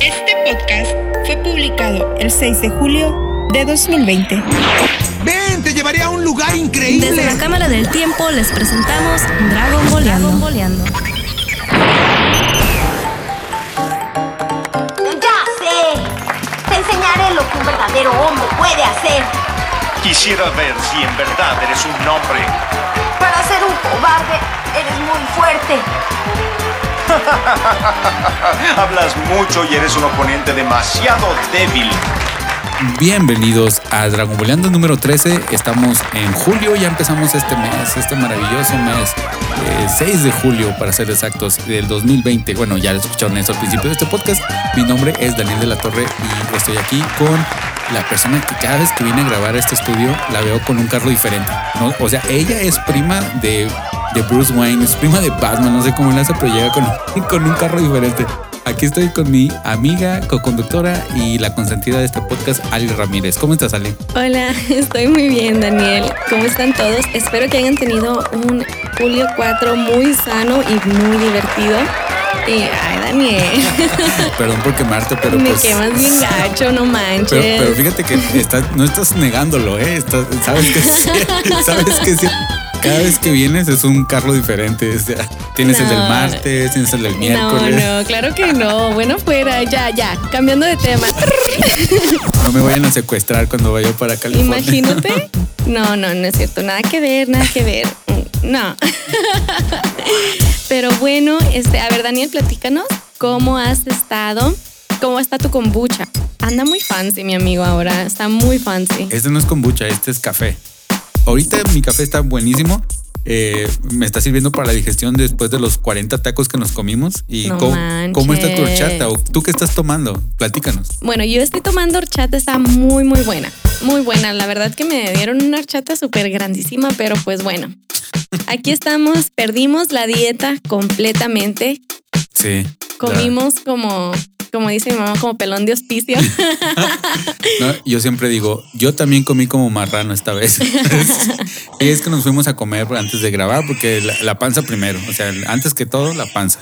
Este podcast fue publicado el 6 de julio de 2020. ¡Ven! ¡Te llevaré a un lugar increíble! Desde la Cámara del Tiempo les presentamos Dragon Boleando. ¡Ya sé! Te enseñaré lo que un verdadero hombre puede hacer. Quisiera ver si en verdad eres un hombre. Para ser un cobarde, eres muy fuerte. Hablas mucho y eres un oponente demasiado débil. Bienvenidos a Dragon Boleando número 13. Estamos en julio, ya empezamos este mes, este maravilloso mes, eh, 6 de julio para ser exactos, del 2020. Bueno, ya lo escucharon eso al principio de este podcast. Mi nombre es Daniel de la Torre y estoy aquí con la persona que cada vez que viene a grabar este estudio la veo con un carro diferente. O sea, ella es prima de, de Bruce Wayne, es prima de Batman, no sé cómo le hace, pero llega con, con un carro diferente. Aquí estoy con mi amiga, co-conductora y la consentida de este podcast, Ali Ramírez. ¿Cómo estás, Ali? Hola, estoy muy bien, Daniel. ¿Cómo están todos? Espero que hayan tenido un Julio 4 muy sano y muy divertido. Y, ay, Daniel. Perdón por quemarte, pero Me pues... quemas bien gacho, no manches. Pero, pero fíjate que estás, no estás negándolo, ¿eh? Estás- sabes que sí, sabes que sí. Cada vez que vienes es un carro diferente. o sea, tienes el del No. martes, tienes el del no, miércoles. no, claro que no. Bueno, fuera, ya, ya. Cambiando de tema. No me vayan a secuestrar cuando vaya para California. Imagínate. No, no, no es cierto. Nada que ver, nada que ver. No. Pero bueno, este, a ver, Daniel, platícanos cómo has estado. ¿Cómo está tu kombucha? Anda muy fancy, mi amigo, ahora. Está muy fancy. Este no es kombucha, este es café. Ahorita mi café está buenísimo. Eh, me está sirviendo para la digestión después de los 40 tacos que nos comimos. ¿Y No cómo, cómo está tu horchata? ¿O ¿Tú qué estás tomando? Platícanos. Bueno, yo estoy tomando horchata, está muy, muy buena. Muy buena. La verdad que me dieron una horchata súper grandísima, pero pues bueno. Aquí estamos, perdimos la dieta completamente. Sí. Comimos como, como dice mi mamá, como pelón de hospicio. No, yo siempre digo, yo también comí como marrano esta vez. y es que nos fuimos a comer antes de grabar porque la, la panza primero, o sea, antes que todo la panza.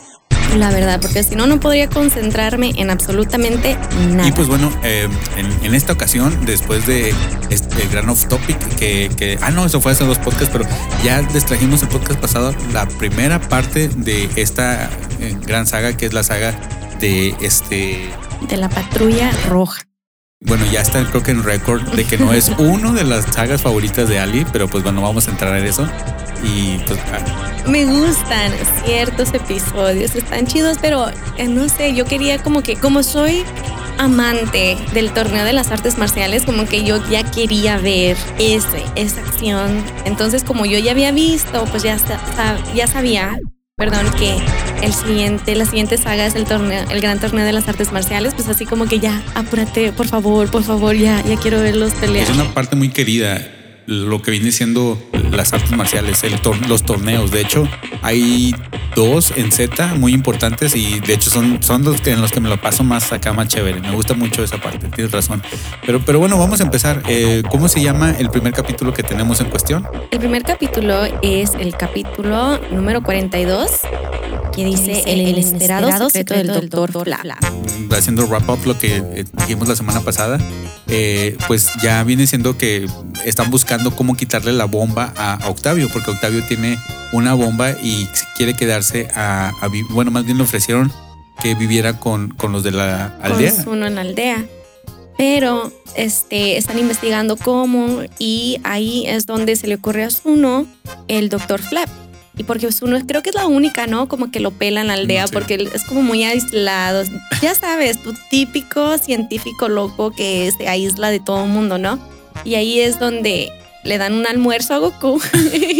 La verdad, porque si no, no podría concentrarme en absolutamente nada. Y pues bueno, eh, en, en esta ocasión, después de este gran off topic, que, que, ah, no, eso fue hace dos podcasts, pero ya les trajimos el podcast pasado la primera parte de esta eh, gran saga, que es la saga de este de la patrulla roja. Bueno, ya está creo que en récord de que no es uno de las sagas favoritas de Ali, pero pues bueno, vamos a entrar en eso. Y pues ah, Me gustan ciertos episodios, están chidos, pero eh, no sé, yo quería como que, como soy amante del torneo de las artes marciales, como que yo ya quería ver ese, esa acción. Entonces, como yo ya había visto, pues ya, ya sabía, perdón, que el siguiente, la siguiente saga es el torneo, el gran torneo de las artes marciales, pues así como que ya, apúrate, por favor, por favor, ya, ya quiero verlos pelear. es una parte muy querida lo que viene siendo las artes marciales, el tor- los torneos. De hecho, hay dos en Z muy importantes y de hecho son, son los que en los que me lo paso más acá más chévere. Me gusta mucho esa parte, tienes razón. Pero, pero bueno, vamos a empezar. Eh, ¿Cómo se llama el primer capítulo que tenemos en cuestión? El primer capítulo es el capítulo número 42 que dice El inesperado secreto del doctor Fla. haciendo wrap up lo que eh, dijimos la semana pasada, eh, pues ya viene siendo que están buscando cómo quitarle la bomba a, a Octavio, porque Octavio tiene una bomba y quiere quedarse a, a bueno, más bien le ofrecieron que viviera con, con los de la aldea. Con uno en la aldea. Pero este, están investigando cómo y ahí es donde se le ocurre a Zuno el doctor Flap. Y porque Zuno creo que es la única, ¿no? Como que lo pela en la aldea Sí. porque es como muy aislado. Ya sabes, tu típico científico loco que se aísla de todo el mundo, ¿no? Y ahí es donde le dan un almuerzo a Goku.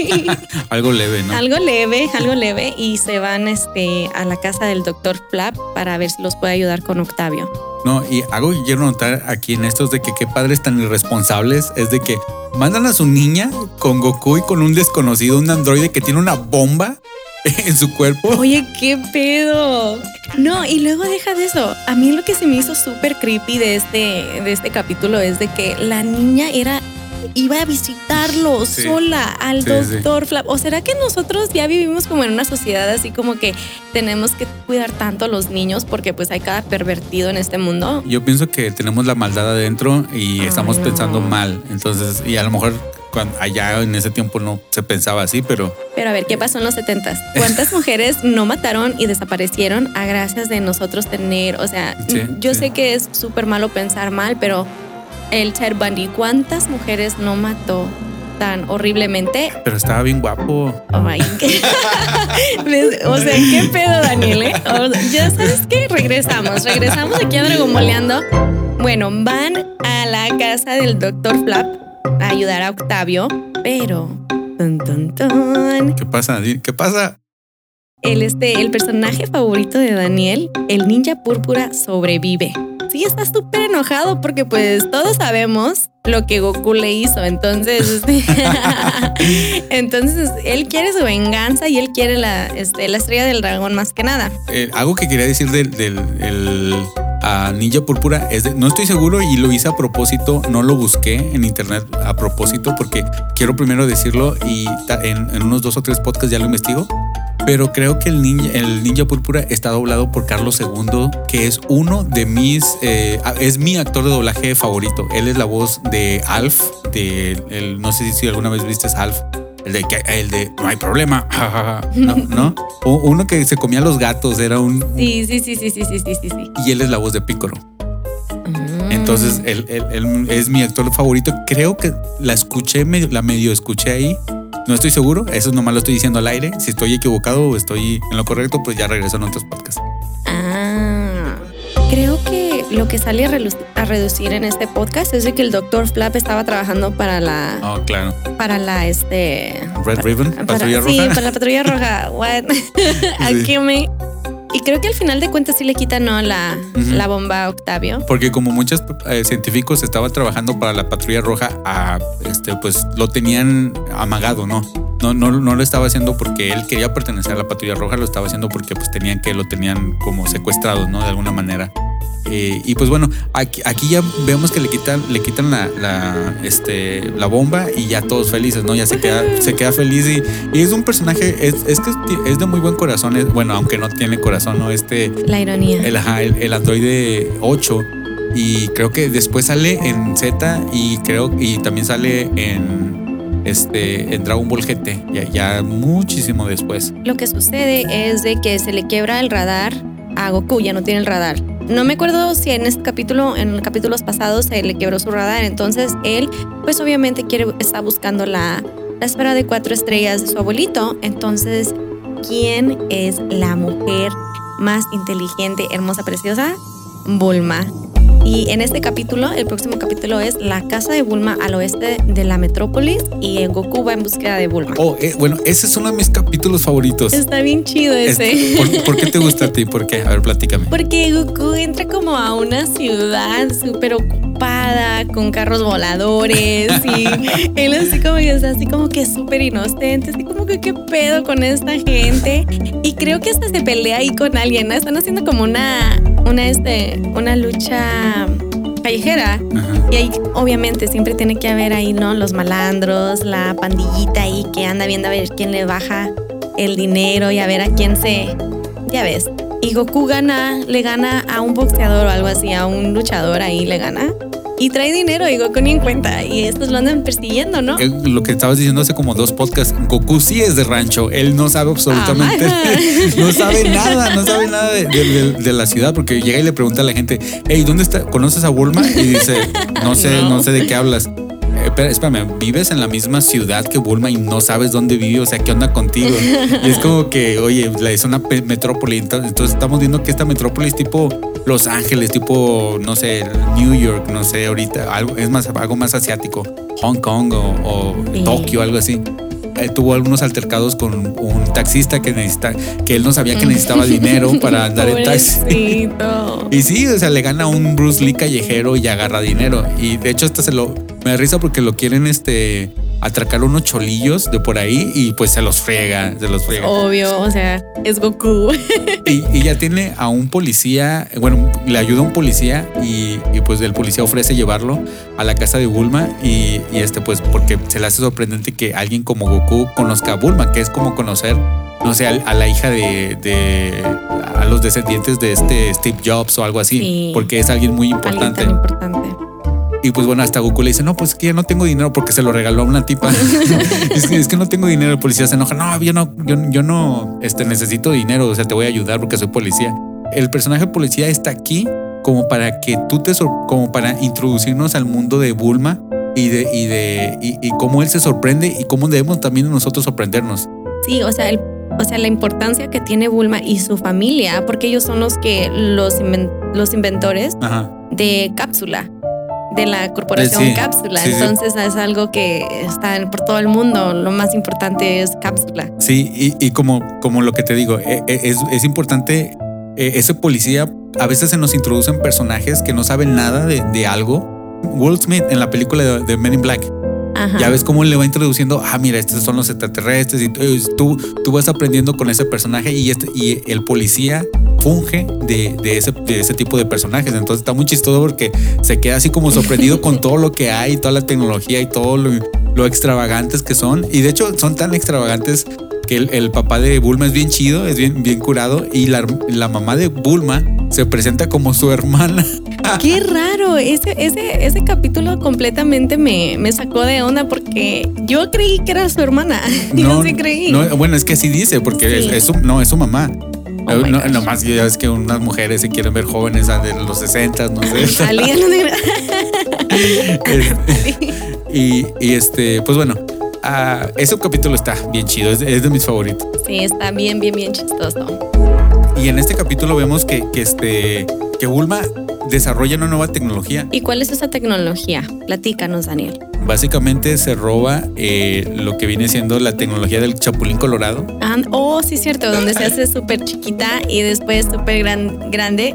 Algo leve, ¿no? Algo leve, algo leve. Y se van este, a la casa del doctor Flap para ver si los puede ayudar con Octavio. No, y algo que quiero notar aquí en estos de que qué padres tan irresponsables es de que mandan a su niña con Goku y con un desconocido, un androide que tiene una bomba en su cuerpo. Oye, qué pedo. No, y luego deja de eso. A mí lo que se me hizo súper creepy de este, de este capítulo es de que la niña era iba a visitarlo Sí. sola al Sí, doctor Flap. ¿O será que nosotros ya vivimos como en una sociedad así como que tenemos que cuidar tanto a los niños porque pues hay cada pervertido en este mundo? Yo pienso que tenemos la maldad adentro y estamos no. pensando mal. Entonces, y a lo mejor cuando, allá en ese tiempo no se pensaba así, pero Pero a ver, ¿qué pasó en los 70 ¿Cuántas mujeres no mataron y desaparecieron a gracias de nosotros tener, o sea, Sí, yo sí. sé que es súper malo pensar mal, pero el Ted Bundy, ¿cuántas mujeres no mató tan horriblemente? pero estaba bien guapo. Qué- ¿Ves? o sea, ¿qué pedo, Daniel? eh? O- ya sabes que regresamos, regresamos aquí a Dragomoleando. Bueno, van a la casa del Dr. Flap a ayudar a Octavio, pero... Tun, tun, tun, ¿Qué pasa? ¿Qué pasa? el, este, el personaje favorito de Daniel, el ninja púrpura, sobrevive. Sí, está súper enojado porque pues todos sabemos lo que Goku le hizo. Entonces, este, entonces él quiere su venganza y él quiere la, este, la estrella del dragón más que nada. Eh, algo que quería decir del, del el, a Ninja Púrpura es de- no estoy seguro y lo hice a propósito, no lo busqué en internet a propósito porque quiero primero decirlo y en, en unos dos o tres podcasts ya lo investigo. Pero creo que el ninja, el ninja púrpura está doblado por Carlos II, que es uno de mis, eh, es mi actor de doblaje favorito. Él es la voz de Alf, de el, no sé si alguna vez viste Alf, el de, que- el de no hay problema, no, no. O- Uno que se comía los gatos, era un, Sí, sí, sí, sí, sí, sí, sí, sí. sí. y él es la voz de Piccolo. Mm. Entonces, él, él- él es mi actor favorito. Creo que la escuché, medio- la medio escuché ahí. No estoy seguro, eso nomás lo estoy diciendo al aire. Si estoy equivocado o estoy en lo correcto, pues ya regreso en otros podcasts. Ah, creo que lo que sale a, a reducir en este podcast es de que el Dr. Flap estaba trabajando para la, Oh, claro. para la, este, Red Ribbon, Para- Patrulla Sí, para la patrulla roja. What? Aquí me. Y creo que al final de cuentas sí le quitan ¿no? la, la bomba a Octavio. Porque como muchos eh, científicos estaban trabajando para la patrulla roja, ah, este, pues lo tenían amagado, ¿no? No, no, no lo estaba haciendo porque él quería pertenecer a la patrulla roja, lo estaba haciendo porque pues tenían que lo tenían como secuestrado, ¿no? De alguna manera. Eh, y pues bueno, aquí, aquí ya vemos que le quitan, le quitan la, la, este, la bomba y ya todos felices, ¿no? Ya se queda, se queda feliz y, y es un personaje, es, es que es de muy buen corazón, es- bueno, aunque no tiene corazón, ¿no? Este, La ironía. el, el, el Android 8 y creo que después sale en Z y creo y también sale en este en Dragon Ball GT ya, ya muchísimo después. Lo que sucede es de que se le quiebra el radar a Goku, ya no tiene el radar. No me acuerdo si en este capítulo, en capítulos pasados, se le quebró su radar. Entonces él, pues obviamente quiere, está buscando la, la esfera de cuatro estrellas de su abuelito. Entonces, ¿quién es la mujer más inteligente, hermosa, preciosa? Bulma. Y en este capítulo, el próximo capítulo es la casa de Bulma al oeste de la metrópolis y Goku va en búsqueda de Bulma. Oh, eh, bueno, ese es uno de mis capítulos favoritos. Está bien chido ese. Este, ¿por, por qué te gusta a ti? ¿Por qué? A ver, platícame. Porque Goku entra como a una ciudad súper ocupada, con carros voladores y él así como que está así como que súper inocente, así como que qué pedo con esta gente. Y creo que hasta se pelea ahí con alguien, ¿no? Están haciendo como una, una, este, una lucha callejera. Ajá. Y ahí obviamente siempre tiene que haber ahí, ¿no? Los malandros, la pandillita ahí que anda viendo a ver quién le baja el dinero y a ver a quién se... Ya ves. Y Goku gana, le gana a un boxeador o algo así, a un luchador ahí le gana. Y trae dinero y Goku ni en cuenta. Y estos lo andan persiguiendo, ¿no? Lo que estabas diciendo hace como dos podcasts, Goku sí es de rancho, él no sabe absolutamente, Ajá. no sabe nada, no sabe nada de, de- de- de la ciudad, porque llega y le pregunta a la gente, hey, ¿dónde está? ¿Conoces a Bulma? Y dice, no sé, no, No. sé de qué hablas. Eh, espera, espérame, vives en la misma ciudad que Bulma y no sabes dónde vive, o sea, ¿qué onda contigo? Y es como que, oye, es una metrópoli, entonces, entonces estamos viendo que esta metrópoli es tipo Los Ángeles, tipo, no sé, New York, no sé, ahorita, algo, es más, algo más asiático, Hong Kong o, o Sí. Tokio, algo así. Eh, tuvo algunos altercados con un taxista que necesita, que él no sabía que necesitaba dinero para andar en taxi. Y sí, o sea, le gana un Bruce Lee callejero y agarra dinero. Y de hecho, hasta se lo. Me da risa porque lo quieren este atracar unos cholillos de por ahí y pues se los friega, se los friega. Obvio, o sea, es Goku. Y, y ya tiene a un policía, bueno, le ayuda a un policía y, y, pues el policía ofrece llevarlo a la casa de Bulma y, y este pues porque se le hace sorprendente que alguien como Goku conozca a Bulma, que es como conocer, no sé, a, la hija de, de, a los descendientes de este Steve Jobs o algo así, Sí. porque es alguien muy Alguien importante. tan importante. Y pues bueno, hasta Goku le dice, no, pues es que ya no tengo dinero porque se lo regaló a una tipa. es, que, es que no tengo dinero. El policía se enoja, no, yo no, yo, yo no este, necesito dinero, o sea, te voy a ayudar porque soy policía. El personaje policía está aquí como para que tú te, como para introducirnos al mundo de Bulma y de, y de, y, y cómo él se sorprende y cómo debemos también nosotros sorprendernos. Sí, o sea, el- o sea, la importancia que tiene Bulma y su familia, porque ellos son los que los, inven- los inventores Ajá. de cápsula, de la corporación Sí, cápsula. sí, sí. Entonces es algo que está por todo el mundo. Lo más importante es cápsula. Sí, y, y como, como lo que te digo, e- e- es, es importante, eh, ese policía, a veces se nos introducen personajes que no saben nada de, de algo. Will Smith en la película de, de Men in Black, Ajá. ya ves cómo le va introduciendo, ah, mira, estos son los extraterrestres y tú, tú vas aprendiendo con ese personaje y, este, y el policía funge de, de ese, de ese tipo de personajes. Entonces está muy chistoso porque se queda así como sorprendido con todo lo que hay, toda la tecnología y todo lo, lo extravagantes que son. Y de hecho son tan extravagantes que el, el papá de Bulma es bien chido, es bien, bien curado y la, la mamá de Bulma se presenta como su hermana. Qué raro. Ese, ese, ese capítulo completamente me, me sacó de onda porque yo creí que era su hermana. sí creí. no, bueno, es que así dice, porque Sí. es, es su, no, es su mamá. Oh no, nomás ya que unas mujeres se quieren ver jóvenes de los 60, no sé. Y, y este, pues bueno, ah, ese capítulo está bien chido, es, es de mis favoritos. Sí, está bien, bien, bien chistoso. Y en este capítulo vemos que, que, este, que Bulma desarrolla una nueva tecnología. ¿Y cuál es esa tecnología? Platícanos, Daniel. Básicamente se roba eh, lo que viene siendo la tecnología del Chapulín Colorado. Ah, oh, sí, cierto, donde se hace súper chiquita y después súper gran, grande.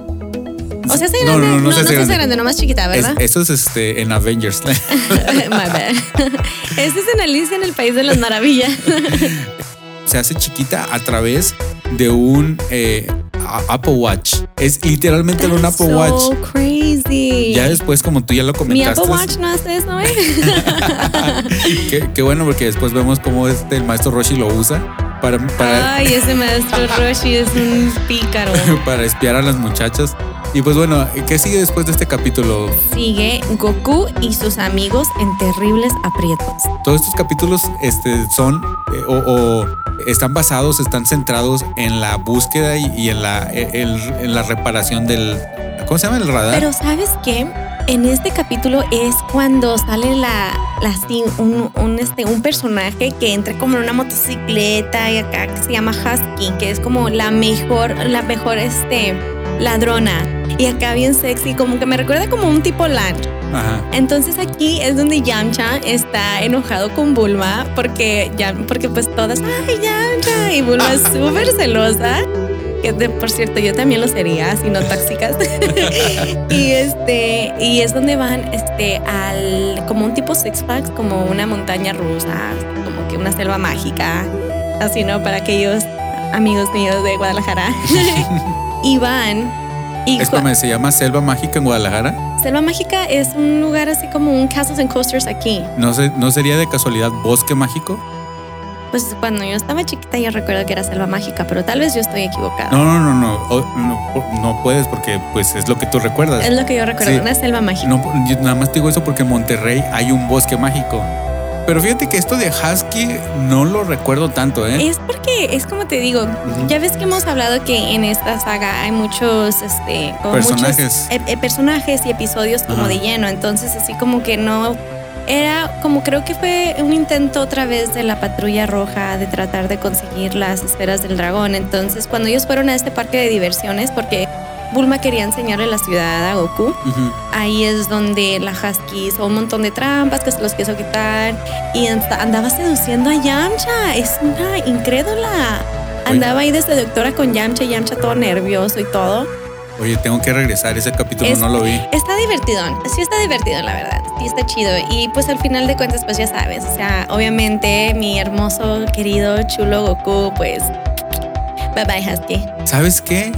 O sea, grande. no, no, no no, se hace grande. grande, nomás chiquita, ¿verdad? esto es este, en Avengers. My bad. Este es en Alicia en el País de las Maravillas. se hace chiquita a través de un eh, Apple Watch. Es literalmente un Apple so Watch. crazy. Ya después, como tú ya lo Mi comentaste, Apple Watch no hace eso, ¿eh? qué, qué bueno porque después vemos cómo este, el maestro Roshi lo usa para, para, Ay, ese maestro Roshi es un pícaro. para espiar a las muchachas. Y pues bueno, ¿qué sigue después de este capítulo? Sigue Goku y sus amigos en terribles aprietos. Todos estos capítulos este, son eh, o, o están basados, están centrados en la búsqueda y, y en, la, el- en la reparación del... ¿Cómo se llama el radar? Pero ¿sabes qué? En este capítulo es cuando sale la, la un, un, este, un personaje que entra como en una motocicleta y acá que se llama Husky, que es como la mejor, la mejor este, ladrona. Y acá bien sexy, como que me recuerda como un tipo lunch. Ajá. Entonces aquí es donde Yamcha está enojado con Bulma porque, ya, porque pues todas, ay Yamcha, y Bulma es súper celosa. Que de, por cierto, yo también lo sería, si no tóxicas. y este, y es donde van este al como un tipo Six Flags, como una montaña rusa, como que una selva mágica, así no para aquellos amigos míos de Guadalajara. y van y Espérame, ¿se llama Selva Mágica en Guadalajara? Selva Mágica es un lugar así como un Castles and Coasters aquí. ¿No, se, ¿No sería de casualidad Bosque Mágico? Pues cuando yo estaba chiquita yo recuerdo que era Selva Mágica, pero tal vez yo estoy equivocada. No, no, no, no, no, no puedes porque pues es lo que tú recuerdas. Es lo que yo recuerdo, Sí. una selva mágica. No, yo nada más te digo eso porque en Monterrey hay un bosque mágico. Pero fíjate que esto de Husky no lo recuerdo tanto, ¿eh? Es porque es como te digo, ya ves que hemos hablado que en esta saga hay muchos, este, como Personajes. muchos eh, personajes y episodios como de lleno. Entonces así como que no era como creo que fue un intento otra vez de la patrulla roja de tratar de conseguir las esferas del dragón. Entonces cuando ellos fueron a este parque de diversiones, porque Bulma quería enseñarle la ciudad a Goku. Ahí es donde la Husky hizo un montón de trampas que se los quiso quitar y anda- andaba seduciendo a Yamcha. Es una incrédula. Andaba ahí de seductora con Yamcha, Yamcha todo nervioso y todo. Oye, tengo que regresar, ese capítulo Es- no lo vi. Está divertido, sí está divertido la verdad, sí está chido. Y pues al final de cuentas pues ya sabes, o sea, obviamente mi hermoso, querido, chulo Goku pues... Bye bye Husky. ¿sabes qué?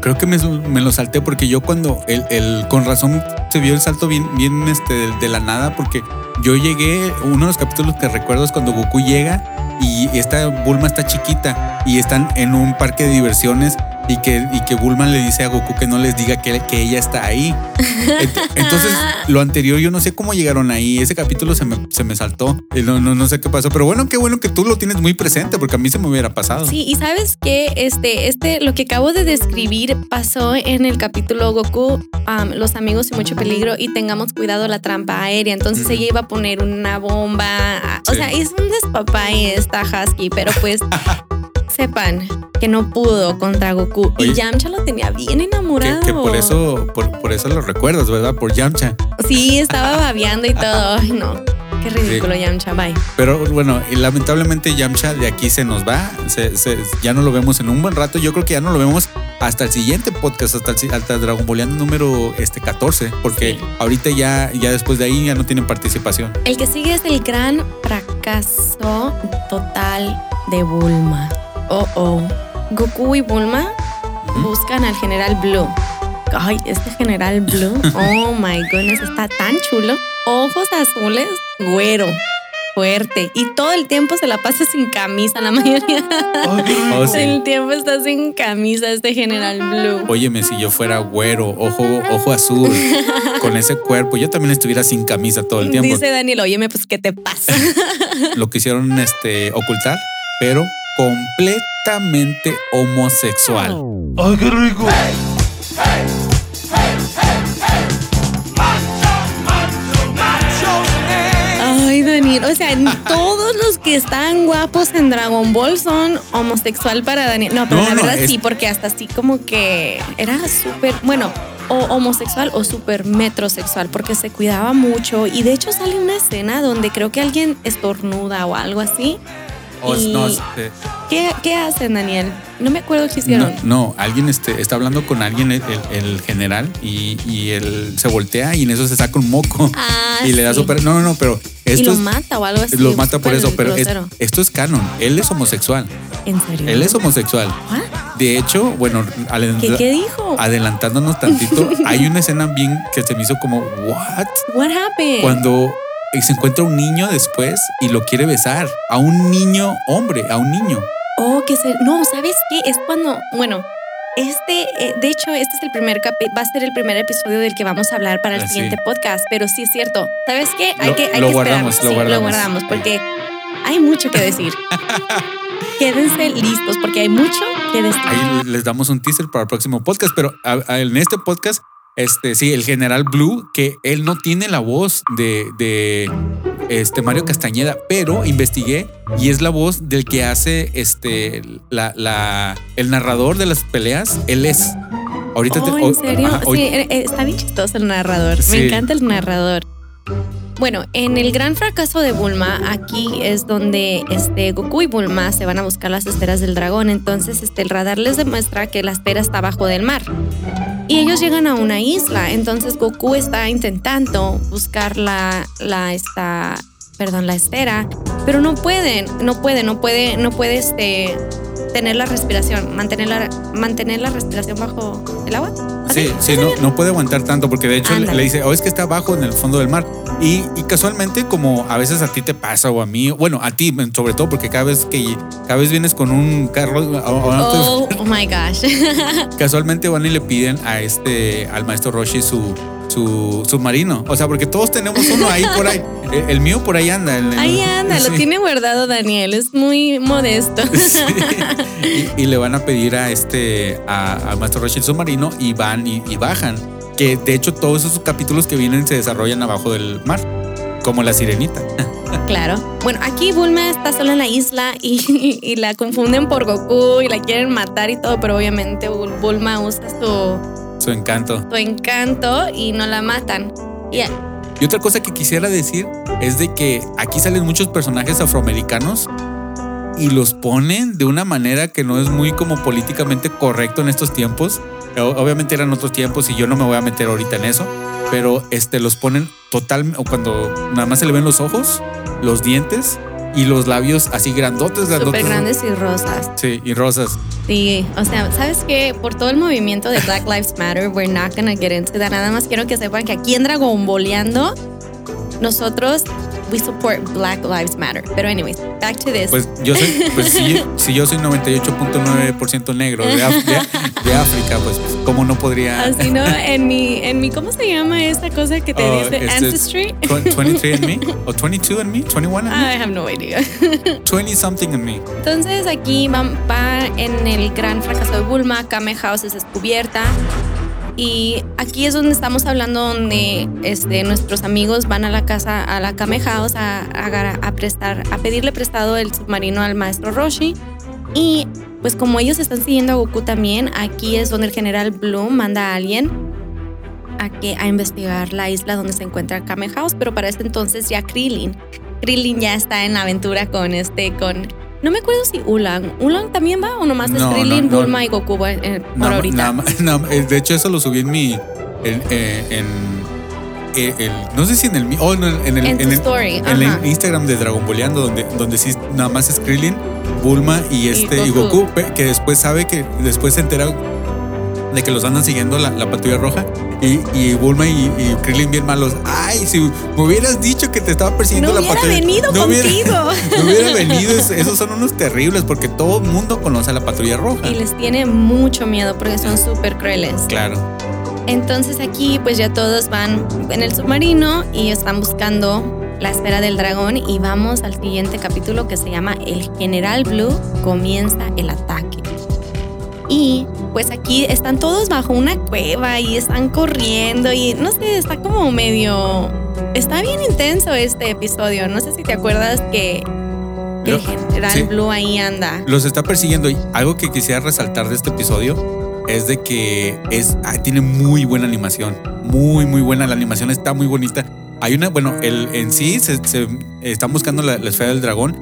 Creo que me, me lo salté porque yo cuando el, el- con razón se vio el salto bien, bien este, de, de la nada porque yo llegué, uno de los capítulos que recuerdo es cuando Goku llega y esta Bulma está chiquita y están en un parque de diversiones y que, y que Bulma le dice a Goku que no les diga que, que ella está ahí. Ent- Entonces, lo anterior, yo no sé cómo llegaron ahí. Ese capítulo se me, se me saltó. Y No, no, no sé qué pasó. Pero bueno, qué bueno que tú lo tienes muy presente porque a mí se me hubiera pasado. Sí, y sabes que este, este, lo que acabo de describir pasó en el capítulo Goku, los amigos y mucho peligro y tengamos cuidado la trampa aérea. Entonces ella iba a poner una bomba. O Sí. sea, es un despapay esta Husky, pero pues sepan que no pudo contra Goku. Oye. y Yamcha lo tenía bien enamorado. que por eso, por, por eso lo recuerdas, ¿verdad? Por Yamcha. Sí, estaba babeando y todo. Ay, no. Qué ridículo, Yamcha. Bye. Pero bueno, y lamentablemente Yamcha de aquí se nos va. Se- se- ya no lo vemos en un buen rato. Yo creo que ya no lo vemos hasta el siguiente podcast, hasta el hasta Dragon Balleando número este 14, porque Sí. ahorita ya, ya después de ahí ya no tienen participación. El que sigue es el gran fracaso total de Bulma. Oh, oh. Goku y Bulma buscan al general Blue. Ay, este general Blue. Oh my goodness, está tan chulo. Ojos azules, güero, fuerte. Y todo el tiempo se la pasa sin camisa, la mayoría Oh, sí. del tiempo está sin camisa este general Blue. Óyeme, si yo fuera güero, ojo, ojo azul, con ese cuerpo, yo también estuviera sin camisa todo el tiempo. Dice Daniel, óyeme, pues, ¿qué te pasa? Lo quisieron este, ocultar, pero completamente homosexual. ¡Ay, qué rico! Ay, Daniel, o sea, todos los que están guapos en Dragon Ball son homosexual para Daniel. No, pero No, la no, verdad es- sí, porque hasta así como que era súper, bueno, o homosexual o súper metrosexual, porque se cuidaba mucho. Y de hecho sale una escena donde creo que alguien estornuda o algo así. O- Y- no, este, ¿Qué, qué hacen, Daniel? No me acuerdo qué no, hicieron. no, alguien este, está hablando con alguien, el, general, y, y él se voltea y en eso se saca un moco Ah, y le da super. No, no, no, pero Y esto lo es. mata o algo así. Lo mata por eso, pero es- esto es canon. Él es homosexual. ¿En serio? Él es homosexual. ¿What? De hecho, bueno, ale- ¿Qué, qué dijo? adelantándonos tantito, hay una escena bien que se me hizo como, ¿what? What happened? Cuando se encuentra un niño después y lo quiere besar. A un niño hombre, a un niño. Oh, que se. No, ¿sabes qué? Es cuando. Bueno, este. eh, de hecho, este es el primer capi- Va a ser el primer episodio del que vamos a hablar para el Ah, sí. siguiente podcast. Pero sí es cierto. ¿Sabes qué? Hay Lo- que. Hay lo que guardamos, esperarnos. lo Sí, guardamos. lo guardamos. Porque hay mucho que decir. Quédense listos porque hay mucho que decir. Ahí les damos un teaser para el próximo podcast, pero a- a- en este podcast, este sí, el general Blue, que él no tiene la voz de, de este Mario Castañeda, pero investigué y es la voz del que hace este la, la- el narrador de las peleas. Él es. Ahorita te- Oh, o- ¿En serio? ajá, sí, hoy- eh, eh, está bien chistoso el narrador. Sí. Me encanta el narrador. Bueno, en el gran fracaso de Bulma, aquí es donde este, Goku y Bulma se van a buscar las esferas del dragón. Entonces, este, el radar les demuestra que la esfera está abajo del mar. Y ellos llegan a una isla. Entonces, Goku está intentando buscar la, la, esta, perdón, la esfera, pero no pueden, no puede, no puede, no puede, este, tener la respiración, mantener la, mantener la respiración bajo el agua. Sí, ¿Así? sí, no, no puede aguantar tanto porque de hecho le, dice, oh, es que está abajo en el fondo del mar. Y, y casualmente, como a veces a ti te pasa o a mí, bueno, a ti sobre todo, porque cada vez que cada vez vienes con un carro, o- o- Oh, oh my gosh. casualmente van y le piden a este, al maestro Roshi su, su submarino. O sea, porque todos tenemos uno ahí por ahí. El, el mío por ahí anda. el- Ahí anda, lo tiene guardado Daniel, es muy modesto. Sí. Y, y le van a pedir a este a- maestro Roshi el submarino y van y, y bajan. Que de hecho todos esos capítulos que vienen se desarrollan abajo del mar, como la sirenita. Claro. Bueno, aquí Bulma está sola en la isla y, y la confunden por Goku y la quieren matar y todo, pero obviamente Bul- Bulma usa su, Su encanto. su encanto y no la matan. Y Y otra cosa que quisiera decir es de que aquí salen muchos personajes afroamericanos y los ponen de una manera que no es muy como políticamente correcto en estos tiempos. Obviamente eran otros tiempos y yo no me voy a meter ahorita en eso, pero este los ponen total o cuando nada más se le ven los ojos, los dientes y los labios así grandotes, grandotes. Súper grandes y rosas. Sí, y rosas. Sí, o sea, ¿sabes qué? Por todo el movimiento de Black Lives Matter, we're not gonna get into that. Nada más quiero que sepan que aquí en Dragon Boleando, nosotros we support Black Lives Matter. Pero anyways, back to this. Pues yo soy, pues si, si yo soy 98.9% negro de, de- África, pues cómo no podría. Así no, en mi, en mi, ¿cómo se llama esa cosa que te Oh, dice este, Ancestry? tw- 23 and me o 22 and me, 21 and I have no idea. me, 20 something and me. Entonces aquí va, va en el gran fracaso de Bulma, Kame House es descubierta. Y aquí es donde estamos hablando donde este, nuestros amigos van a la casa, a la Kame House a, prestar, a pedirle prestado el submarino al maestro Roshi. Y pues como ellos están siguiendo a Goku también, aquí es donde el general Bloom manda a alguien a, que, a investigar la isla donde se encuentra Kame House, pero para ese entonces ya Krillin. Krillin ya está en la aventura con este, con... No me acuerdo si Ulan. ¿Ulan también va o nomás es No, Krillin, no, no. Bulma y Goku eh, por ahorita? de hecho, eso lo subí en mi. En, eh, en- eh, no sé si en el. Oh, no, en el, En el- story. Instagram de Dragon Boleando, donde, donde sí nada más es Krillin, Bulma y este y Goku. Que después sabe que después se entera de que los andan siguiendo la, la patrulla roja y, y Bulma y, y Krillin bien malos. Ay, si me hubieras dicho que te estaba persiguiendo No la patrulla. venido hubiera- contigo. no hubiera venido. Es- Esos son unos terribles porque todo el mundo conoce a la patrulla roja. Y les tiene mucho miedo porque son súper crueles. Claro. Entonces aquí pues ya todos van en el submarino y están buscando la esfera del dragón y vamos al siguiente capítulo que se llama El General Blue comienza el ataque. Y pues aquí están todos bajo una cueva y están corriendo y no sé, está como medio... Está bien intenso este episodio. No sé si te acuerdas que el General sí. Blue ahí anda. Los está persiguiendo y algo que quisiera resaltar de este episodio es de que es ah, tiene muy buena animación, muy muy buena la animación está muy bonita. Hay una, bueno, el en sí se, se- están buscando la, la esfera del dragón,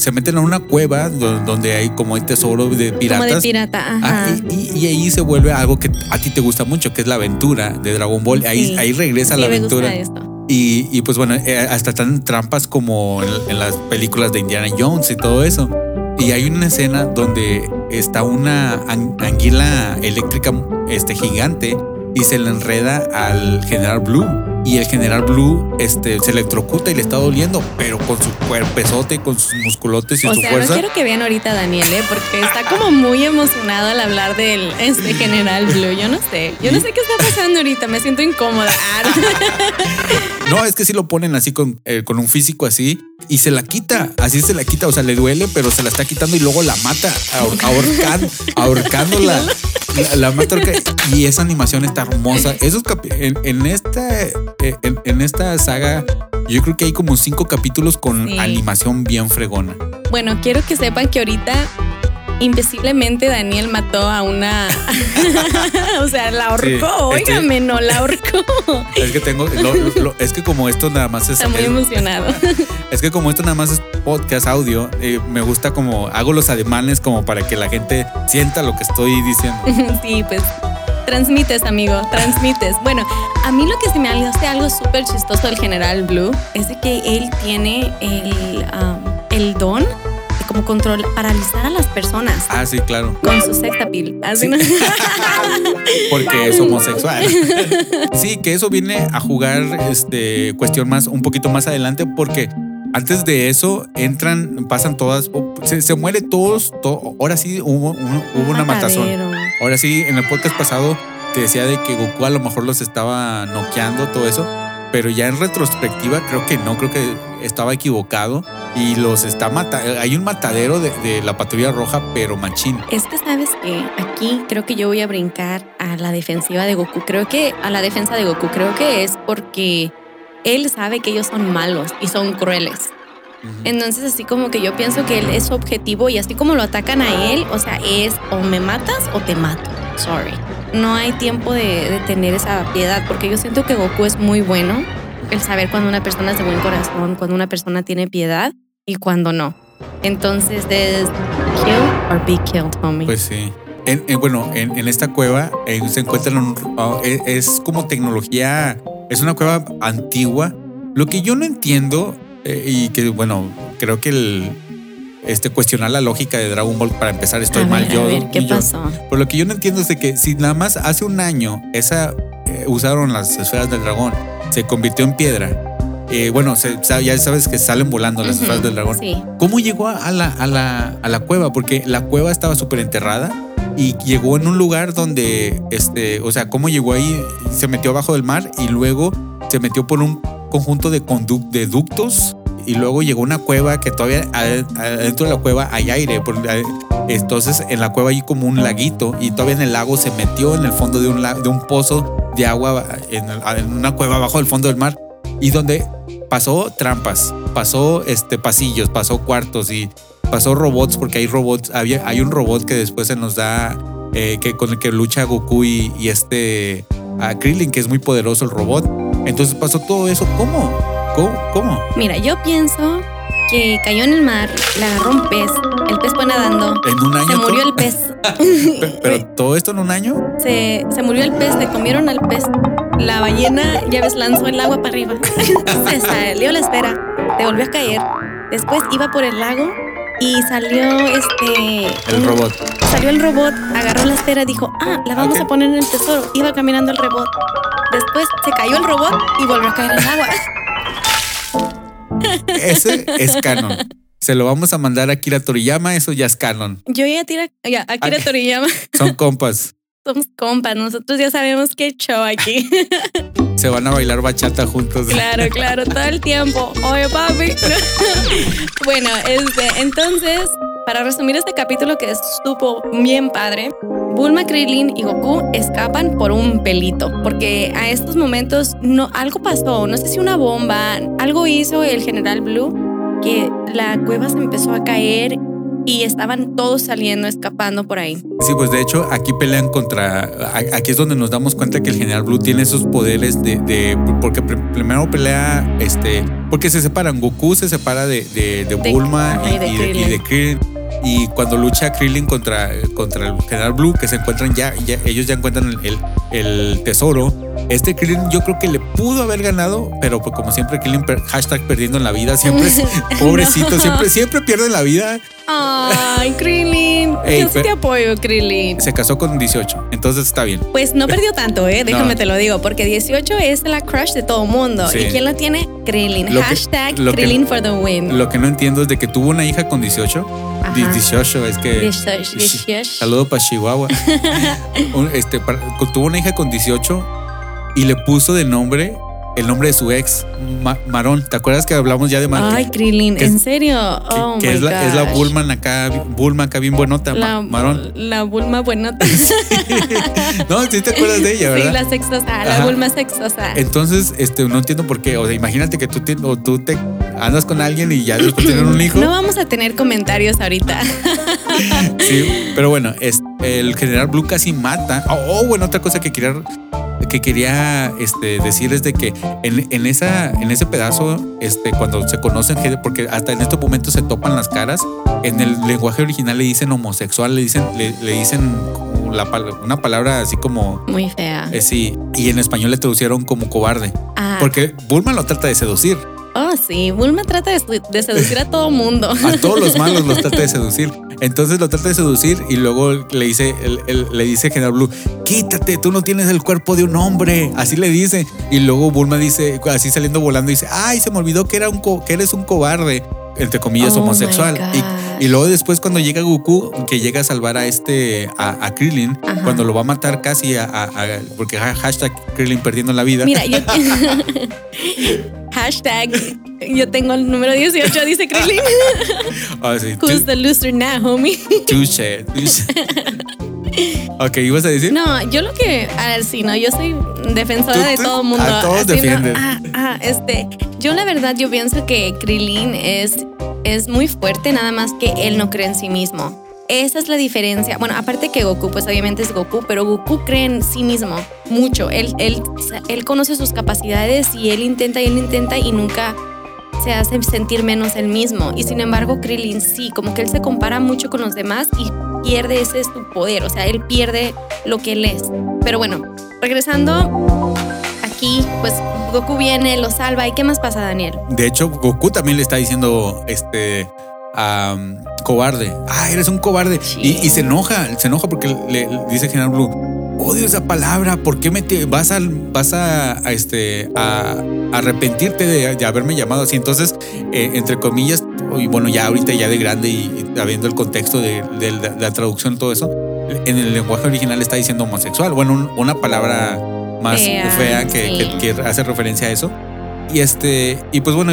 se meten a una cueva do- donde hay como hay tesoro de piratas. Como de pirata, Ah, ajá. y, y- y ahí se vuelve algo que a ti te gusta mucho, que es la aventura de Dragon Ball. Ahí, Sí. ahí regresa Sí, la me aventura. gusta esto. Y, y, pues bueno, eh, hasta están trampas como en, en las películas de Indiana Jones y todo eso. Y hay una escena donde está una an- anguila eléctrica este, gigante y se le enreda al general Blue. Y el general Blue este, se electrocuta y le está doliendo, pero con su cuerpezote, con sus musculotes y O su sea, fuerza. no quiero que vean ahorita a Daniel, ¿eh? porque está como muy emocionado al hablar del este General Blue. Yo no sé. Yo no sé qué está pasando ahorita. Me siento incómoda. Ah, No, es que sí lo ponen así con, eh, con un físico así y se la quita. Así se la quita. O sea, le duele, pero se la está quitando y luego la mata, ahor- ahorcan- ahorcándola. La, la mata ahorca- y esa animación está hermosa. Esos en, en esta, eh, en, en esta saga, yo creo que hay como cinco capítulos con Sí. animación bien fregona. Bueno, quiero que sepan que ahorita invisiblemente Daniel mató a una. o sea, la ahorcó. Sí, Óigame, no la ahorcó. Es que tengo, lo- lo- es que como esto nada más es, Está muy es- emocionado. Es que como esto nada más es podcast audio, eh, me gusta como hago los ademanes como para que la gente sienta lo que estoy diciendo. sí, pues transmites, amigo, transmites. Bueno, a mí lo que se me hace algo súper chistoso del General Blue es de que él tiene el, um, el don como control, paralizar a las personas Ah, sí, claro, con su sex appeal. Así, Sí. ¿no? porque es homosexual. Sí, que eso viene a jugar este cuestión más un poquito más adelante porque antes de eso entran, pasan todas, se, se muere todos, to- ahora sí hubo, hubo una matazón. Ahora sí, en el podcast pasado te decía de que Goku a lo mejor los estaba noqueando, todo eso. Pero ya en retrospectiva creo que no, creo que estaba equivocado y los está matando. Hay un matadero de, de la patrulla roja, pero machín. Es que sabes que aquí creo que yo voy a brincar a la defensiva de Goku. Creo que a la defensa de Goku, creo que es porque él sabe que ellos son malos y son crueles. Entonces así como que yo pienso que él es su objetivo y así como lo atacan a él, o sea, es o me matas o te mato. Sorry. No hay tiempo de, de tener esa piedad porque yo siento que Goku es muy bueno el saber cuando una persona es de buen corazón, cuando una persona tiene piedad y cuando no. Entonces es kill or be killed, homie. Pues sí. En- en- bueno, en, en esta cueva eh, se encuentran un- ah, es, es como tecnología, es una cueva antigua. Lo que yo no entiendo eh, y que bueno, creo que el este cuestionar la lógica de Dragon Ball para empezar estoy A mal ver, a yo. ver, ¿qué yo- pasó? Por lo que yo no entiendo es de que si nada más hace un año esa eh, usaron las esferas del dragón, se convirtió en piedra. eh, bueno, se- ya sabes que salen volando las esferas del dragón. Sí. ¿Cómo llegó a la, a la, a la cueva? Porque la cueva estaba súper enterrada y llegó en un lugar donde, este, o sea, ¿cómo llegó ahí? Se metió abajo del mar y luego se metió por un conjunto de, de ductos y luego llegó a una cueva que todavía ade- adentro de la cueva hay aire. eh, Entonces en la cueva hay como un laguito y todavía en el lago se metió en el fondo de un, de un pozo de agua en, una cueva abajo del fondo del mar y donde pasó trampas, pasó este pasillos, pasó cuartos y pasó robots porque hay robots, había, hay un robot que después se nos da eh, que con el que lucha Goku y, este Krillin que es muy poderoso el robot. Entonces pasó todo eso. ¿Cómo? ¿Cómo? ¿Cómo? Mira, yo pienso que cayó en el mar, le agarró un pez, el pez fue nadando, En un año. se murió todo- el pez, Pe- Pero todo esto en un año. se, se murió el pez, le comieron al pez. La ballena, ya ves, lanzó el agua para arriba. se salió la esfera, se volvió a caer. Después iba por el lago y salió este. El un- robot. Salió el robot, agarró la esfera, dijo, ah, la vamos Ok. a poner en el tesoro. Iba caminando el robot. Después se cayó el robot y volvió a caer en el agua. Ese es canon. Se lo vamos a mandar a Kira Toriyama, eso ya es canon. Yo ya tira, ya, Akira Ay. Toriyama, Son compas. somos compas, nosotros ya sabemos qué show aquí. Se van a bailar bachata juntos. claro, claro, todo el tiempo. Oye, papi. bueno, este, entonces, para resumir este capítulo que estuvo bien padre, Bulma, Krillin y Goku escapan por un pelito, porque a estos momentos no, algo pasó, no sé si una bomba, algo hizo el General Blue, que la cueva se empezó a caer y estaban todos saliendo, escapando por ahí. Sí, pues de hecho aquí pelean contra. Aquí es donde nos damos cuenta que el General Blue tiene esos poderes de. de- porque pr- primero pelea. Este. Porque se separan. Goku se separa de, de, de De- Bulma ajá, y, y de y de, Krillin. Y cuando lucha Krillin contra, contra el General Blue, que se encuentran ya, ya ellos ya encuentran el, el, tesoro. Este Krillin yo creo que le pudo haber ganado, pero pues como siempre Krillin per- hashtag perdiendo en la vida, siempre es pobrecito, No. siempre, siempre pierde en la vida. Ay, Krillin. Ey, Yo sí te apoyo, Krillin. Se casó con 18, entonces está bien. Pues no perdió tanto, ¿eh? Déjame No. te lo digo, porque 18 es la crush de todo mundo. Sí. ¿Y quién la tiene? Krillin. Lo Hashtag que- Krillin for the win. Lo que no entiendo es de que tuvo una hija con 18. Ajá. Di- 18, es que. 18, 18. Saludo para Chihuahua. Un- este, para- tuvo una hija con 18 y le puso de nombre el nombre de su ex, Ma- Marón. ¿Te acuerdas que hablamos ya de Marón? Ay, Krillin, es- ¿en serio? que, oh que my es, la, es la gosh. Bulma acá, Bulma acá bien buenota, La, Marón. la Bulma buenota. No, sí te acuerdas de ella, sí, ¿verdad? la sexosa, la Ajá. Bulma sexosa. Entonces, este, no entiendo por qué. O sea, imagínate que tú, tien- o tú te andas con alguien y ya después tienen un hijo. No vamos a tener comentarios ahorita. Sí, pero bueno, es, el general Blue casi mata. Oh, oh, bueno, otra cosa que quería que quería este, decir es de que en, en esa, en ese pedazo, este, cuando se conocen, porque hasta en estos momentos se topan las caras, en el lenguaje original le dicen homosexual, le dicen, le, le dicen la una palabra así como Muy fea. eh, sí, y en español le traducieron como cobarde. Ah, Porque Bulma lo trata de seducir. Oh, sí, Bulma trata de, sedu- de seducir a todo mundo. A todos los malos los trata de seducir. Entonces lo trata de seducir y luego le dice, el- el- le dice General Blue, quítate, tú no tienes el cuerpo de un hombre. Así le dice. Y luego Bulma dice, así saliendo volando, dice, ay, se me olvidó que, era un que eres un cobarde. Entre comillas, Oh homosexual. Y, y luego después cuando llega Goku, que llega a salvar a este, a, a Krillin, Ajá. cuando lo va a matar casi a, a- a- porque ha- hashtag Krillin perdiendo la vida. Mira, yo. Hashtag. Yo tengo el número 18, dice Krillin. Ah, sí, Who's the loser now, homie? touche, touche. ok, ibas a decir. No, yo lo que. Sí, no, yo soy defensora de todo mundo. a todos Así, ¿no? Ah, ah, este. Yo la verdad, yo pienso que Krillin es, es muy fuerte, nada más que él no cree en sí mismo. Esa es la diferencia. Bueno, aparte que Goku, pues obviamente es Goku, pero Goku cree en sí mismo mucho. Él, él, él conoce sus capacidades y él intenta y él intenta y nunca se hace sentir menos él mismo. Y sin embargo, Krillin sí, como que él se compara mucho con los demás y pierde ese su poder. O sea, él pierde lo que él es. Pero bueno, regresando aquí, pues Goku viene, lo salva. ¿Y qué más pasa, Daniel? De hecho, Goku también le está diciendo, este, am, cobarde. Ah, eres un cobarde. Y, y se enoja, se enoja porque le, le dice General Blue. Odio esa palabra. ¿Por qué me te- vas a vas a, a, este a, a arrepentirte de, de haberme llamado así? Entonces, eh, entre comillas, y bueno, ya ahorita ya de grande y, y habiendo el contexto de, de la, la traducción, todo eso, en el lenguaje original está diciendo homosexual. Bueno, un- una palabra más Fea, fea, que, sí. que- que hace referencia a eso. Y este, y pues bueno,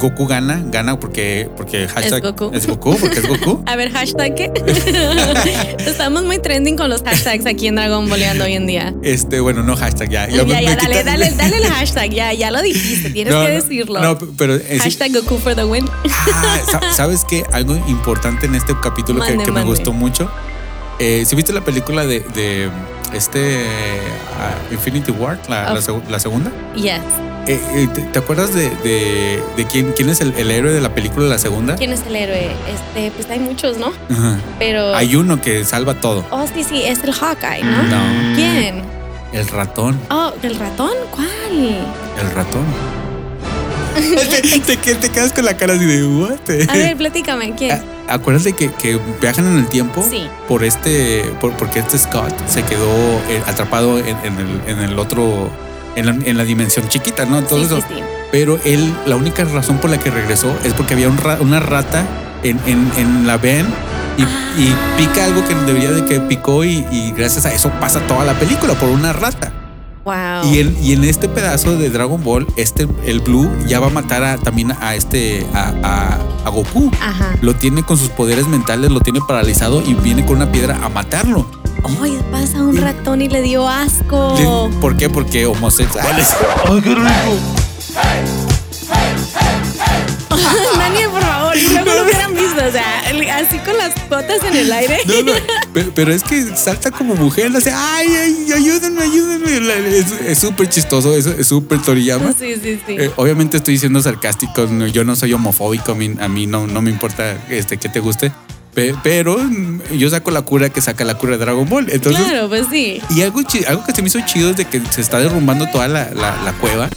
Goku gana, gana porque, porque hashtag Goku. es Goku, porque es Goku. A ver, hashtag qué. Estamos muy trending con los hashtags aquí en Dragon Balleando hoy en día. Este, bueno, no hashtag ya. Ya, ya, dale, dale, dale el hashtag, ya, ya lo dijiste, tienes No, que decirlo. No, pero es, hashtag Goku for the win. Ah, sa- ¿sabes qué? Algo importante en este capítulo que, Mande, que me gustó mucho. Eh, ¿Sí viste la película de, de este ah, Infinity War, la, Oh. la seg- la segunda? Yes. Eh, eh, ¿te, te acuerdas de, de- de quién, quién es el, el héroe de la película de la segunda? ¿Quién es el héroe? Este, pues hay muchos, ¿no? Ajá. Pero. Hay uno que salva todo. Oh, sí, sí, es el Hawkeye, ¿no? No. ¿Quién? El ratón. Oh, ¿el ratón? ¿Cuál? El ratón. te, te- te- te quedas con la cara así de what? A ver, platícame, ¿quién? Ah, Acuérdate que, que viajan en el tiempo Sí. por este, por- porque este Scott se quedó eh, atrapado en, en el, en el otro, en la, en la dimensión chiquita, ¿no? Todo sí, eso. sí, sí. Pero él, la única razón por la que regresó es porque había un ra- una rata en, en, en la ven y, y pica algo que debería de que picó y, y gracias a eso pasa toda la película por una rata. Wow. Y, en, y en este pedazo de Dragon Ball, este, el Blue ya va a matar a- también a este, a, a- a Goku. Ajá. Lo tiene con sus poderes mentales, lo tiene paralizado y viene con una piedra a matarlo. Ay, pasa un ratón y le dio asco. ¿Por qué? Porque homosexuales. Daniel, por favor, luego lo hubieran visto, o sea, así con las botas en el aire. No, no, pero, pero es que salta como mujer, hace, ay, ay, ayúdenme, ayúdenme. Es es súper chistoso, es súper Toriyama. Sí, sí, sí. Eh, obviamente estoy siendo sarcástico, no, yo no soy homofóbico, a mí, a mí no, no me importa este, que te guste, pero yo saco la cura que saca la cura de Dragon Ball. Entonces, claro, pues sí. Y algo, algo que se me hizo chido es de que se está derrumbando toda la, la- la cueva.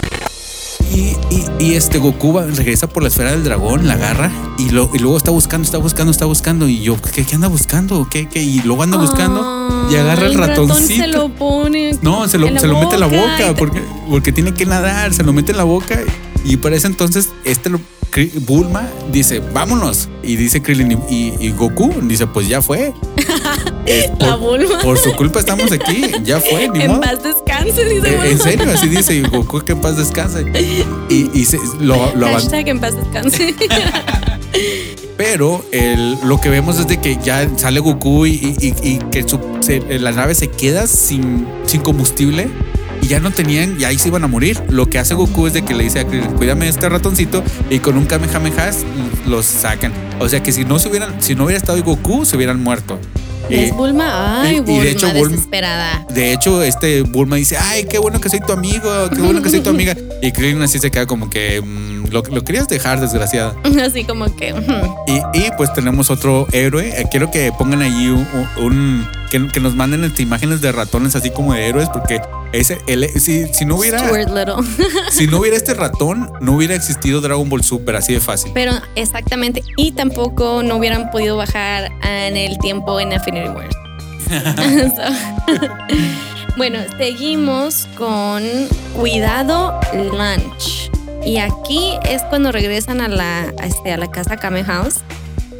Y, y- y este Goku va- regresa por la esfera del dragón, la agarra y, lo- y luego está buscando, está buscando, está buscando. Y yo, ¿qué, qué anda buscando? ¿Qué, qué? Y luego anda buscando y agarra el, ratón ratoncito. se lo pone. no, se lo, se lo mete en la boca porque, porque tiene que nadar, se lo mete en la boca. Y para ese entonces, este lo- Bulma dice, vámonos. Y dice Krillin y, y- y Goku dice, pues ya fue. Eh, La por- Bulma. Por su culpa estamos aquí, ya fue, ni En modo. paz descanse, dice Eh, en serio, así dice y Goku que en paz descanse. Y, y se- lo, lo. Hashtag en paz descanse. Pero el- lo que vemos es de que ya sale Goku y, que su- se- la nave se queda sin, sin combustible y ya no tenían, y ahí se iban a morir. Lo que hace Goku es de que le dice a Krillin, cuídame este ratoncito y con un Kamehameha los sacan. O sea que si no se hubieran, si no hubiera estado Goku, se hubieran muerto. es Bulma. Ay, y- y Bulma, de hecho, Bulma- desesperada. De hecho, este Bulma dice, ay, qué bueno que soy tu amigo, qué bueno que soy tu amiga. Y Krillin así se queda como que mm, lo, lo querías dejar, desgraciada. Así como que. Y, y, pues tenemos otro héroe. Eh, quiero que pongan allí un, un- que, que nos manden este, imágenes de ratones así como de héroes, porque ese el, si, si no hubiera si no hubiera este ratón, no hubiera existido Dragon Ball Super así de fácil. Pero exactamente. Y tampoco no hubieran podido bajar en el tiempo en Infinity Wars. Bueno, seguimos con Cuidado Lunch. Y aquí es cuando regresan a la, a este, a la casa Kame House.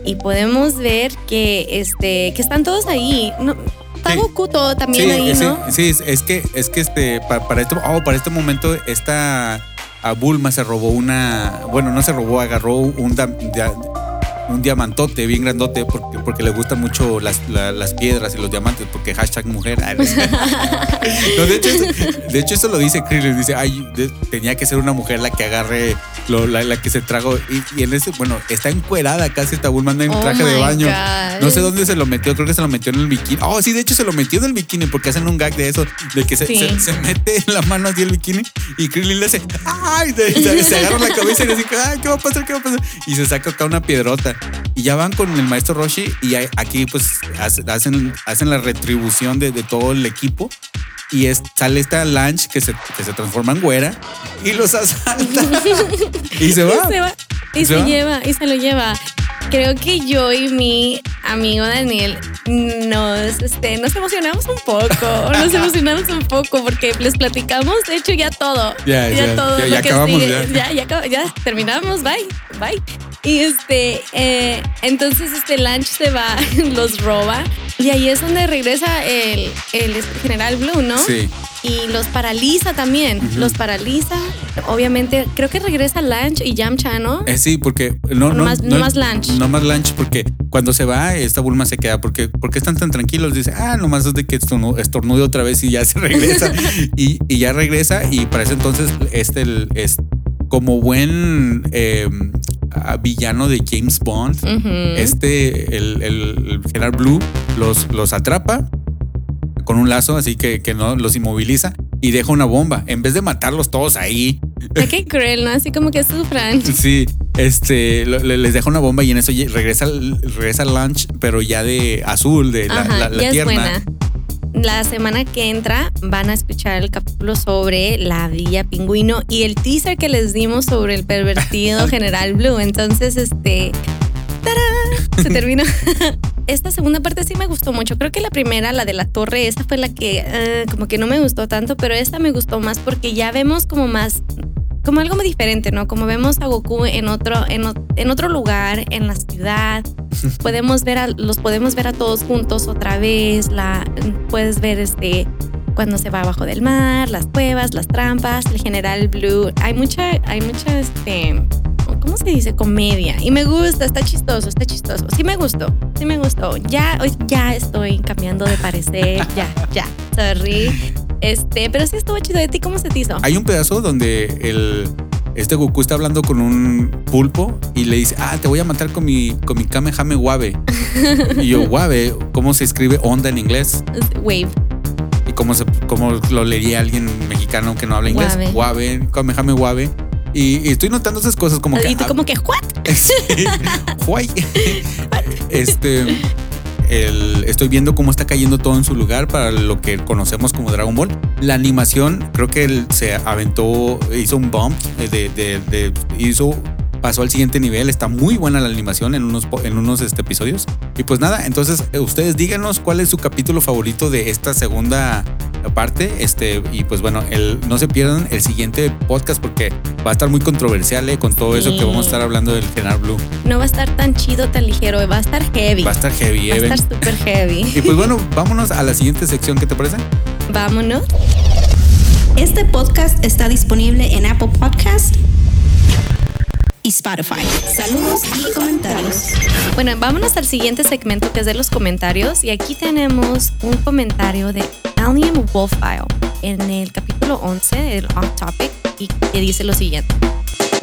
Y podemos ver que, este, que están todos ahí. No, está Sí. Goku todo también ahí, sí, ¿no? sí, es, es que es que este para, para este oh, para este momento esta a Bulma se robó una, bueno, no se robó, agarró un un diamantote bien grandote porque, porque le gustan mucho las, la- las piedras y los diamantes porque hashtag mujer. No, No, de, hecho, eso, de hecho eso lo dice Krillin, dice, ay, de- tenía que ser una mujer la que agarre, lo- la, la que se tragó. Y, y en ese, bueno, está encuerada casi esta Bulma anda en Oh traje de baño. God. No sé dónde se lo metió, creo que se lo metió en el bikini. Oh, sí, de hecho se lo metió en el bikini porque hacen un gag de eso, de que se, Sí. se- se mete la mano así el bikini y Krillin le hace, ¡ay! Se agarra la cabeza y le dice, ¡ay! ¿Qué va a pasar? ¿Qué va a pasar? Y se saca acá una piedrota. Y ya van con el maestro Roshi y aquí pues hace- hacen, hacen la retribución de, de todo el equipo. y es, sale esta lunch que se, que se transforma en güera y los asalta. y se va. Y se va. Y ¿Se se, va? lleva, y se lo lleva. Creo que yo y mi amigo Daniel nos, este, nos emocionamos un poco. Nos emocionamos un poco porque les platicamos, de hecho, ya todo. Ya, ya, todo. ya- lo ya que acabamos, sigue. ya. ya, ya, ya terminamos, bye, bye. Y este, eh, entonces este lunch se va, los roba. Y ahí es donde regresa el, el este, general Blue, ¿no? Sí. Y los paraliza también. Los paraliza. Obviamente, creo que regresa Lunch y Yamcha, ¿no? Eh, sí, porque no, O no, nomás- no, nomás lunch. No más lunch, porque cuando se va, esta Bulma se queda. Porque, porque están tan tranquilos. Dice, ah, nomás es de que estornu- estornude otra vez y ya se regresa. y, y ya regresa. Y para ese entonces, este el- es como buen eh, villano de James Bond. Este, el, el, Blue, los, los atrapa con un lazo, así que, que no los inmoviliza y deja una bomba. En vez de matarlos todos ahí, Qué cruel, ¿no? Así como que sufran. Sí, este, lo- les deja una bomba y en eso regresa, regresa lunch, pero ya de azul, de la, Ajá, la- la es tierna. buena. La semana que entra van a escuchar el capítulo sobre la Villa Pingüino y el teaser que les dimos sobre el pervertido General Blue. Entonces, este. ¡tarán! Se terminó. Esta segunda parte sí me gustó mucho. Creo que la primera, la de la torre, esa fue la que eh, como que no me gustó tanto, pero esta me gustó más porque ya vemos como más como algo muy diferente, ¿no? Como vemos a Goku en otro, en, en otro lugar, en la ciudad. Podemos ver a, los podemos ver a todos juntos otra vez. La, puedes ver este cuando se va abajo del mar, las cuevas, las trampas, el general Blue. Hay mucha, hay mucha, este, ¿cómo se dice? Comedia. Y me gusta, está chistoso, está chistoso. Sí me gustó, sí me gustó. Ya, hoy ya estoy cambiando de parecer. ya, ya. Sorry. Este, pero sí estuvo chido. ¿De ti cómo se te hizo? Hay un pedazo donde el este Goku está hablando con un pulpo y le dice, ah, te voy a matar con mi, con mi Kamehame Wabe. y yo, Wabe, ¿cómo se escribe onda en inglés? Wave. ¿Y cómo, se, cómo lo leería alguien mexicano que no habla inglés? Wabe. Kamehame Wabe. Y, y estoy notando esas cosas como que... y tú ah, como que, ¿what? Sí. Este. Estoy viendo cómo está cayendo todo en su lugar para lo que conocemos como Dragon Ball. La animación, creo que se aventó, hizo un bump de, de- de- hizo, pasó al siguiente nivel. Está muy buena la animación en unos, en unos este, episodios. Y pues nada, entonces eh, ustedes díganos cuál es su capítulo favorito de esta segunda parte. Este, y pues bueno, el, no se pierdan el siguiente podcast porque va a estar muy controversial eh, con todo eso que vamos a estar hablando del General Blue. No va a estar tan chido, tan ligero, va a estar heavy. Va a estar heavy, Va a Even. estar súper heavy. Y pues bueno, vámonos a la siguiente sección, ¿qué te parece? Vámonos. Este podcast está disponible en Apple Podcast Spotify. Saludos y comentarios. Bueno, vámonos al siguiente segmento que es de los comentarios. Y aquí tenemos un comentario de Alien Wolfile en el capítulo 11, el Off Topic, y que dice lo siguiente.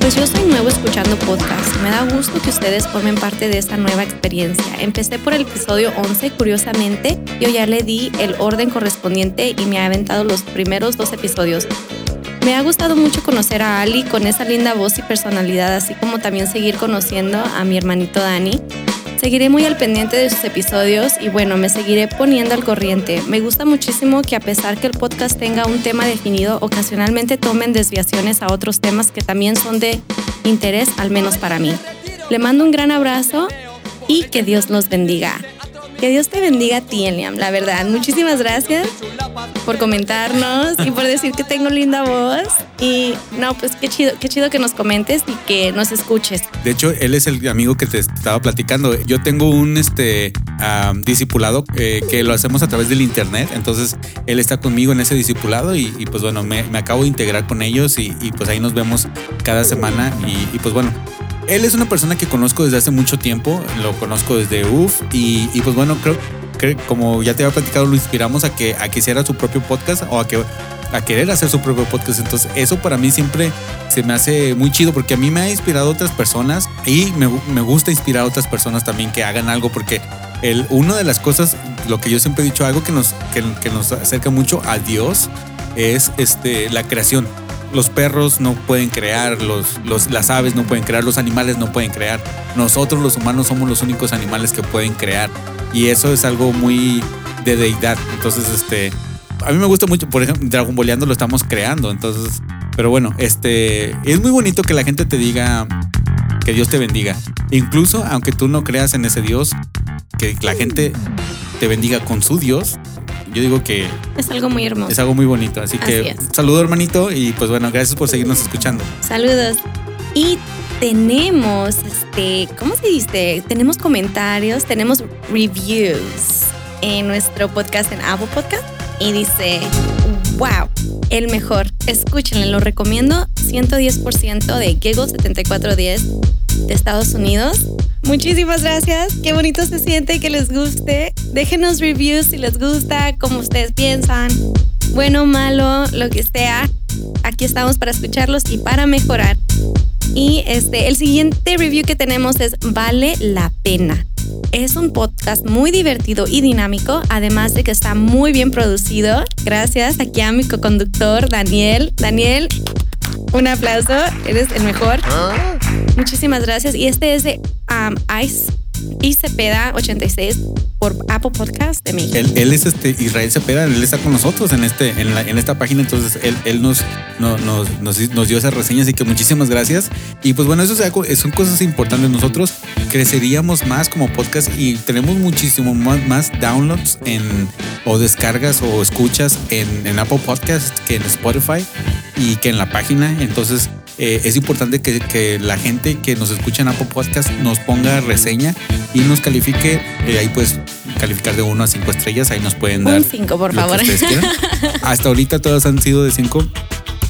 Pues yo soy nuevo escuchando podcast. Me da gusto que ustedes formen parte de esta nueva experiencia. Empecé por el episodio 11, curiosamente. Yo ya le di el orden correspondiente y me ha aventado los primeros dos episodios. Me ha gustado mucho conocer a Ali con esa linda voz y personalidad, así como también seguir conociendo a mi hermanito Dani. Seguiré muy al pendiente de sus episodios y bueno, me seguiré poniendo al corriente. Me gusta muchísimo que a pesar que el podcast tenga un tema definido, ocasionalmente tomen desviaciones a otros temas que también son de interés, al menos para mí. Le mando un gran abrazo y que Dios los bendiga. Que Dios te bendiga a ti, Eliam, la verdad. Muchísimas gracias por comentarnos y por decir que tengo linda voz. Y no, pues qué chido, qué chido que nos comentes y que nos escuches. De hecho, él es el amigo que te estaba platicando. Yo tengo un este discipulado eh, que lo hacemos a través del internet. Entonces, él está conmigo en ese discipulado y, pues bueno, me, me acabo de integrar con ellos y, y, pues ahí nos vemos cada semana. Y, y, pues bueno, él es una persona que conozco desde hace mucho tiempo. Lo conozco desde UF y, pues bueno, creo que como ya te había platicado, lo inspiramos a que, a que hiciera su propio podcast o a que a querer hacer su propio podcast. Entonces, eso para mí siempre se me hace muy chido porque a mí me ha inspirado otras personas y me, me gusta inspirar a otras personas también que hagan algo porque el, una de las cosas, lo que yo siempre he dicho, algo que nos, que, que nos acerca mucho a Dios es este, la creación. Los perros no pueden crear, los, los, las aves no pueden crear, los animales no pueden crear. Nosotros los humanos somos los únicos animales que pueden crear. Y eso es algo muy de deidad. Entonces, este, a mí me gusta mucho, por ejemplo, Dragon Boleando lo estamos creando, entonces, pero bueno, este, es muy bonito que la gente te diga que Dios te bendiga. Incluso aunque tú no creas en ese Dios, que la gente te bendiga con su Dios, yo digo que Es algo muy hermoso. es algo muy bonito. Así que Así saludo hermanito y pues bueno, gracias por seguirnos escuchando. Saludos. Y tenemos, este, ¿cómo se dice? Tenemos comentarios, tenemos reviews en nuestro podcast en Apple Podcast. Y dice, wow, el mejor. Escúchenle, lo recomiendo. 110% de Giggle 7410 de Estados Unidos. Muchísimas gracias. Qué bonito se siente que les guste. Déjenos reviews si les gusta, como ustedes piensan. Bueno, malo, lo que sea. Aquí estamos para escucharlos y para mejorar. Y este, el siguiente review que tenemos es Vale la pena. Es un podcast muy divertido y dinámico, además de que está muy bien producido. Gracias aquí a mi co-conductor Daniel. Daniel, un aplauso, eres el mejor. Muchísimas gracias. Y este es de um, Ice y Cepeda 86 por Apple Podcast de México. Él, él es este Israel Cepeda, él está con nosotros en este en, esta página, entonces él, nos, no- nos, nos, dio esa reseña, así que muchísimas gracias. Y pues bueno, eso son cosas importantes. Nosotros creceríamos más como podcast y tenemos muchísimo más, más downloads en o descargas o escuchas en, en Apple Podcast que en Spotify y que en la página. Entonces eh, es importante que, que la gente que nos escucha en Apple Podcast nos ponga reseña y nos califique. eh, ahí pues calificar de 1 a 5 estrellas. Ahí nos pueden dar. Un 5, por favor. Hasta ahorita todas han sido de 5.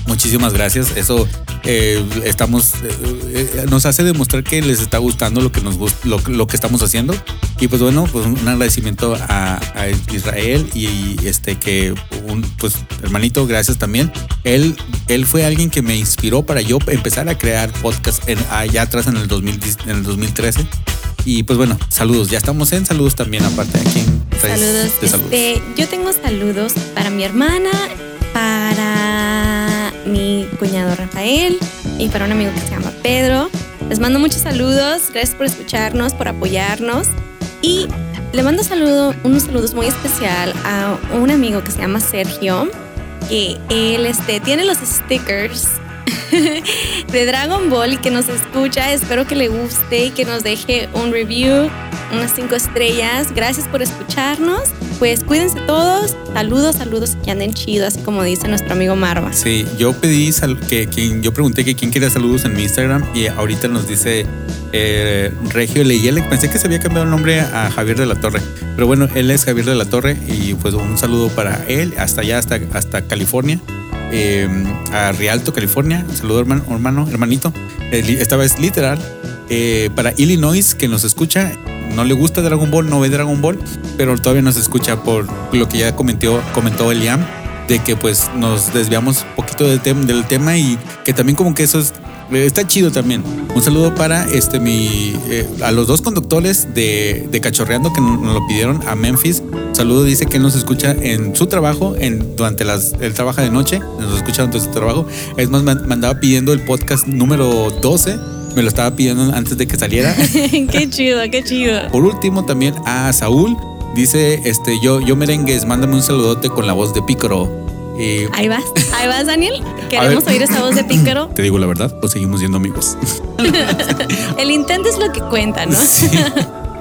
Muchísimas gracias. Eso eh, estamos eh, eh, nos hace demostrar que les está gustando lo que nos lo, lo que estamos haciendo. Y pues bueno, pues un agradecimiento a, a Israel y este que un pues hermanito, gracias también. Él él fue alguien que me inspiró para yo empezar a crear podcast en, allá atrás en el 2010 en el 2013. Y pues bueno, saludos. Ya estamos en saludos también aparte aquí en Redes Saludos. de saludos. Este, yo tengo saludos para mi hermana, para mi cuñado Rafael y para un amigo que se llama Pedro. Les mando muchos saludos. Gracias por escucharnos, por apoyarnos. Y le mando saludo, unos saludos muy especial a un amigo que se llama Sergio, que él este, tiene los stickers de Dragon Ball que nos escucha. Espero que le guste y que nos deje un review, unas cinco estrellas. Gracias por escucharnos. Pues cuídense todos. Saludos, saludos que anden chido, así como dice nuestro amigo Marva. Sí, yo pedí que, quien yo pregunté que quién quería saludos en mi Instagram y ahorita nos dice eh, Regio Leyele. Pensé que se había cambiado el nombre a Javier de la Torre, pero bueno, él es Javier de la Torre y pues un saludo para él hasta allá, hasta, hasta California, eh, a Rialto, California. Saludo hermano, hermano hermanito. Eh, esta vez literal. Eh, para Illinois que nos escucha, no le gusta Dragon Ball, no ve Dragon Ball, pero todavía nos escucha por lo que ya comentó, comentó Eliam de que pues nos desviamos un poquito del, tem- del tema y que también como que eso es, está chido también. Un saludo para este mi eh, a los dos conductores de, de Cachorreando que nos lo pidieron a Memphis. Saludo dice que nos escucha en su trabajo, en durante las él trabaja de noche, nos escucha durante su trabajo. Es más me, andaba pidiendo el podcast número 12, me lo estaba pidiendo antes de que saliera. qué chido, qué chido. Por último, también a Saúl. Dice, este, yo, yo merengues, mándame un saludote con la voz de Pícaro. Y Ahí vas, ahí vas, Daniel. Queremos oír esa voz de pícaro. te digo la verdad, pues seguimos siendo amigos. El intento es lo que cuenta, ¿no? Sí.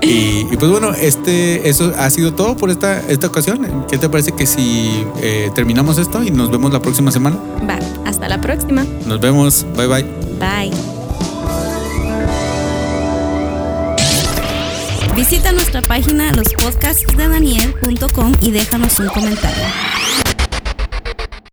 Y, y pues bueno, este, eso ha sido todo por esta, esta ocasión. ¿Qué te parece que si eh, terminamos esto y nos vemos la próxima semana? Va, hasta la próxima. Nos vemos. Bye bye. Bye. Visita nuestra página lospodcastsdedaniel.com y déjanos un comentario.